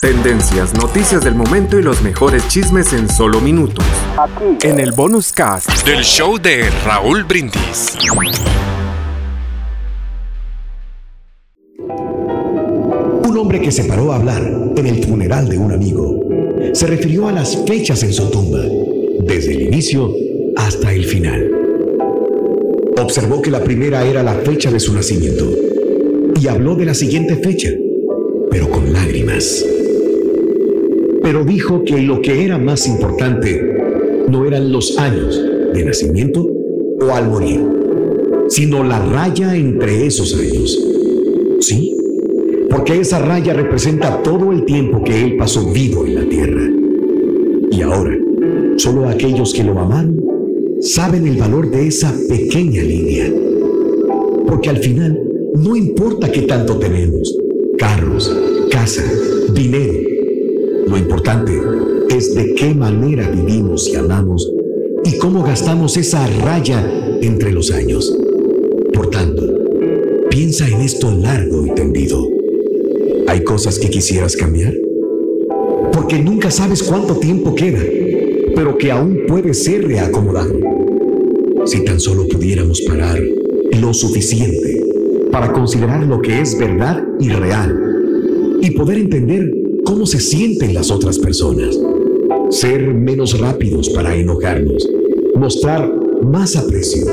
Tendencias, noticias del momento y los mejores chismes en solo minutos. En el bonus cast del show de Raúl Brindis. Un hombre que se paró a hablar en el funeral de un amigo se refirió a las fechas en su tumba, desde el inicio hasta el final. Observó que la primera era la fecha de su nacimiento y habló de la siguiente fecha, pero con Pero dijo que lo que era más importante no eran los años de nacimiento o al morir, sino la raya entre esos años. ¿Sí? porque esa raya representa todo el tiempo que él pasó vivo en la tierra. Y ahora, solo aquellos que lo amaron saben el valor de esa pequeña línea. Porque al final, no importa qué tanto tenemos, carros, casa, dinero, lo importante es de qué manera vivimos y amamos y cómo gastamos esa raya entre los años. Por tanto, piensa en esto largo y tendido. ¿Hay cosas que quisieras cambiar? Porque nunca sabes cuánto tiempo queda, pero que aún puede ser reacomodado. Si tan solo pudiéramos parar lo suficiente para considerar lo que es verdad y real y poder entender cómo se sienten las otras personas. Ser menos rápidos para enojarnos, mostrar más aprecio.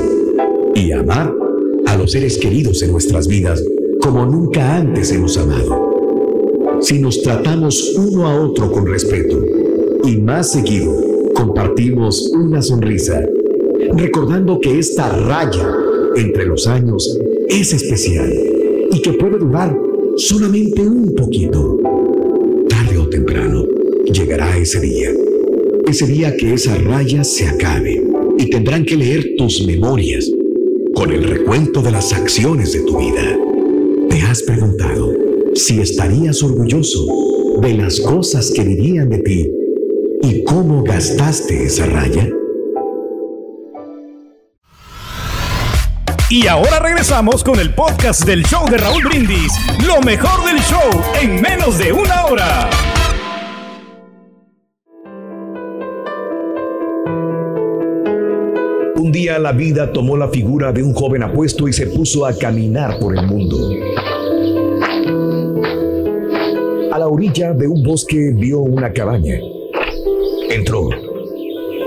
Y amar a los seres queridos en nuestras vidas como nunca antes hemos amado. Si nos tratamos uno a otro con respeto y más seguido compartimos una sonrisa, recordando que esta raya entre los años es especial y que puede durar solamente un poquito. Tarde o temprano llegará ese día, ese día que esa raya se acabe y tendrán que leer tus memorias con el recuento de las acciones de tu vida. ¿Te has preguntado? si estarías orgulloso de las cosas que dirían de ti y cómo gastaste esa raya. Y ahora regresamos con el podcast del show de Raúl Brindis, lo mejor del show en menos de una hora. Un día la vida tomó la figura de un joven apuesto y se puso a caminar por el mundo. A la orilla de un bosque vio una cabaña. Entró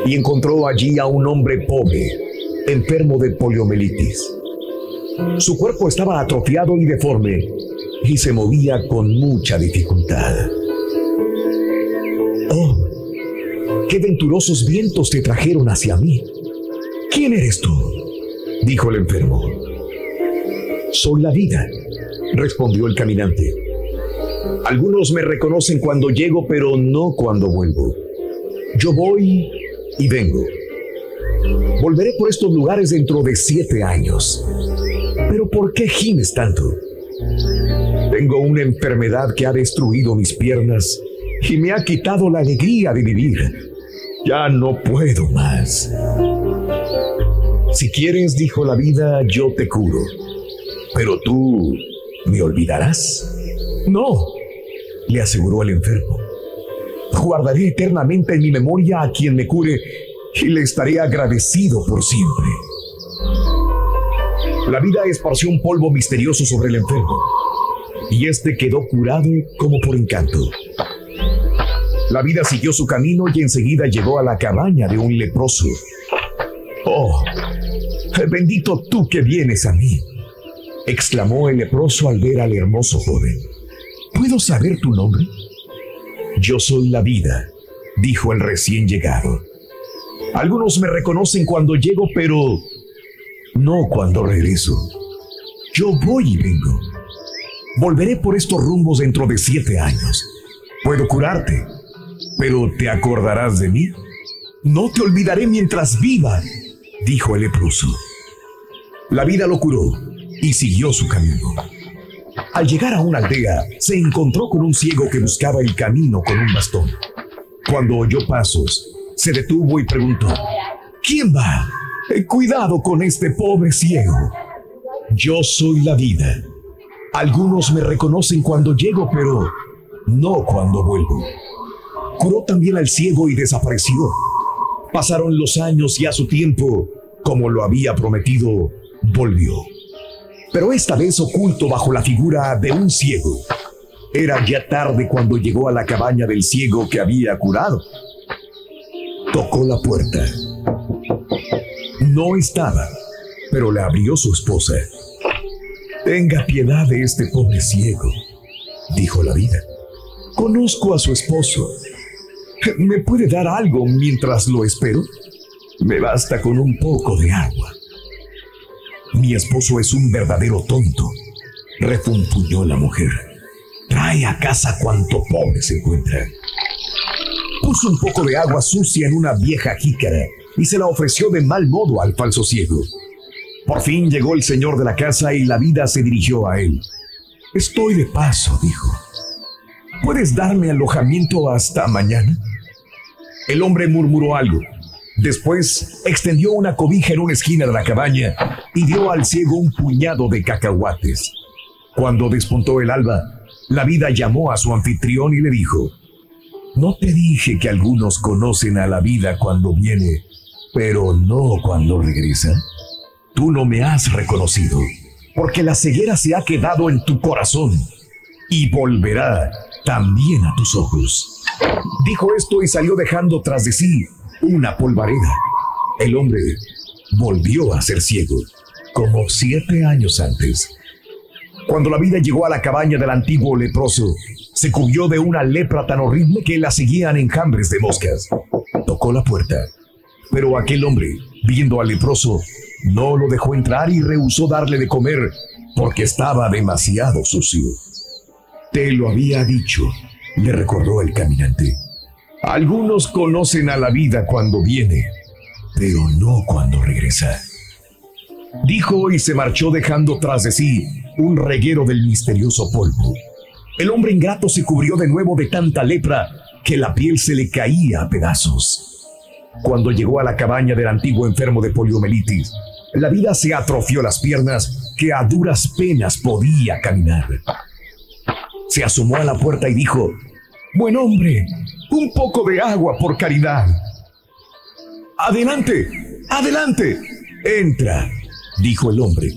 y encontró allí a un hombre pobre, enfermo de poliomielitis. Su cuerpo estaba atrofiado y deforme y se movía con mucha dificultad. Oh, qué venturosos vientos te trajeron hacia mí. ¿Quién eres tú? dijo el enfermo. Soy la vida, respondió el caminante. Algunos me reconocen cuando llego, pero no cuando vuelvo. Yo voy y vengo. Volveré por estos lugares dentro de siete años. Pero ¿por qué gimes tanto? Tengo una enfermedad que ha destruido mis piernas y me ha quitado la alegría de vivir. Ya no puedo más. Si quieres, dijo la vida, yo te curo. Pero tú me olvidarás. No, le aseguró el enfermo. Guardaré eternamente en mi memoria a quien me cure y le estaré agradecido por siempre. La vida esparció un polvo misterioso sobre el enfermo y este quedó curado como por encanto. La vida siguió su camino y enseguida llegó a la cabaña de un leproso. Oh, bendito tú que vienes a mí, exclamó el leproso al ver al hermoso joven. ¿Puedo saber tu nombre? Yo soy la vida, dijo el recién llegado. Algunos me reconocen cuando llego, pero no cuando regreso. Yo voy y vengo. Volveré por estos rumbos dentro de siete años. Puedo curarte, pero ¿te acordarás de mí? No te olvidaré mientras viva, dijo el leproso. La vida lo curó y siguió su camino. Al llegar a una aldea, se encontró con un ciego que buscaba el camino con un bastón. Cuando oyó pasos, se detuvo y preguntó, ¿quién va? Eh, cuidado con este pobre ciego. Yo soy la vida. Algunos me reconocen cuando llego, pero no cuando vuelvo. Curó también al ciego y desapareció. Pasaron los años y a su tiempo, como lo había prometido, volvió. Pero esta vez oculto bajo la figura de un ciego. Era ya tarde cuando llegó a la cabaña del ciego que había curado. Tocó la puerta. No estaba, pero le abrió su esposa. Tenga piedad de este pobre ciego, dijo la vida. Conozco a su esposo. ¿Me puede dar algo mientras lo espero? Me basta con un poco de agua. Mi esposo es un verdadero tonto, refunfuñó la mujer. Trae a casa cuanto pobre se encuentra. Puso un poco de agua sucia en una vieja jícara y se la ofreció de mal modo al falso ciego. Por fin llegó el señor de la casa y la vida se dirigió a él. Estoy de paso, dijo. ¿Puedes darme alojamiento hasta mañana? El hombre murmuró algo. Después extendió una cobija en una esquina de la cabaña y dio al ciego un puñado de cacahuates. Cuando despuntó el alba, la vida llamó a su anfitrión y le dijo, ¿no te dije que algunos conocen a la vida cuando viene, pero no cuando regresa? Tú no me has reconocido, porque la ceguera se ha quedado en tu corazón y volverá también a tus ojos. Dijo esto y salió dejando tras de sí una polvareda. El hombre volvió a ser ciego, como siete años antes. Cuando la vida llegó a la cabaña del antiguo leproso, se cubrió de una lepra tan horrible que la seguían enjambres de moscas. Tocó la puerta, pero aquel hombre, viendo al leproso, no lo dejó entrar y rehusó darle de comer porque estaba demasiado sucio. Te lo había dicho, le recordó el caminante. Algunos conocen a la vida cuando viene, pero no cuando regresa. Dijo y se marchó dejando tras de sí un reguero del misterioso polvo. El hombre ingrato se cubrió de nuevo de tanta lepra que la piel se le caía a pedazos. Cuando llegó a la cabaña del antiguo enfermo de poliomielitis, la vida se atrofió las piernas que a duras penas podía caminar. Se asomó a la puerta y dijo, Buen hombre, un poco de agua por caridad. Adelante, adelante. Entra, dijo el hombre,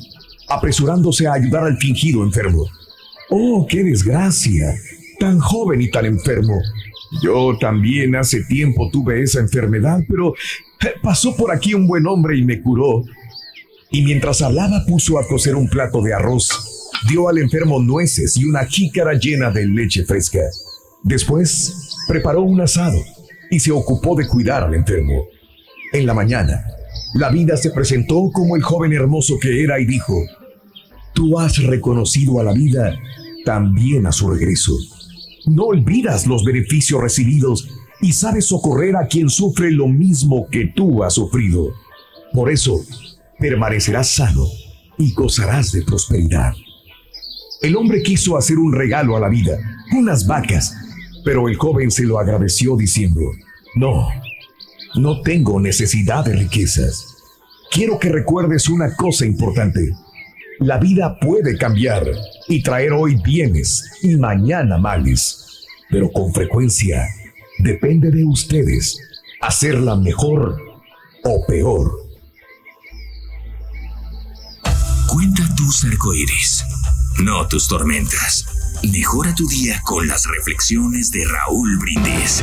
apresurándose a ayudar al fingido enfermo. Oh, qué desgracia, tan joven y tan enfermo. Yo también hace tiempo tuve esa enfermedad, pero eh, pasó por aquí un buen hombre y me curó. Y mientras hablaba puso a cocer un plato de arroz, dio al enfermo nueces y una jícara llena de leche fresca. Después preparó un asado y se ocupó de cuidar al enfermo. En la mañana, la vida se presentó como el joven hermoso que era y dijo, Tú has reconocido a la vida también a su regreso. No olvidas los beneficios recibidos y sabes socorrer a quien sufre lo mismo que tú has sufrido. Por eso, permanecerás sano y gozarás de prosperidad. El hombre quiso hacer un regalo a la vida, unas vacas, pero el joven se lo agradeció diciendo, no, no tengo necesidad de riquezas. Quiero que recuerdes una cosa importante. La vida puede cambiar y traer hoy bienes y mañana males, pero con frecuencia depende de ustedes hacerla mejor o peor. Cuenta tus arcoíris, no tus tormentas. Mejora tu día con las reflexiones de Raúl Brindis.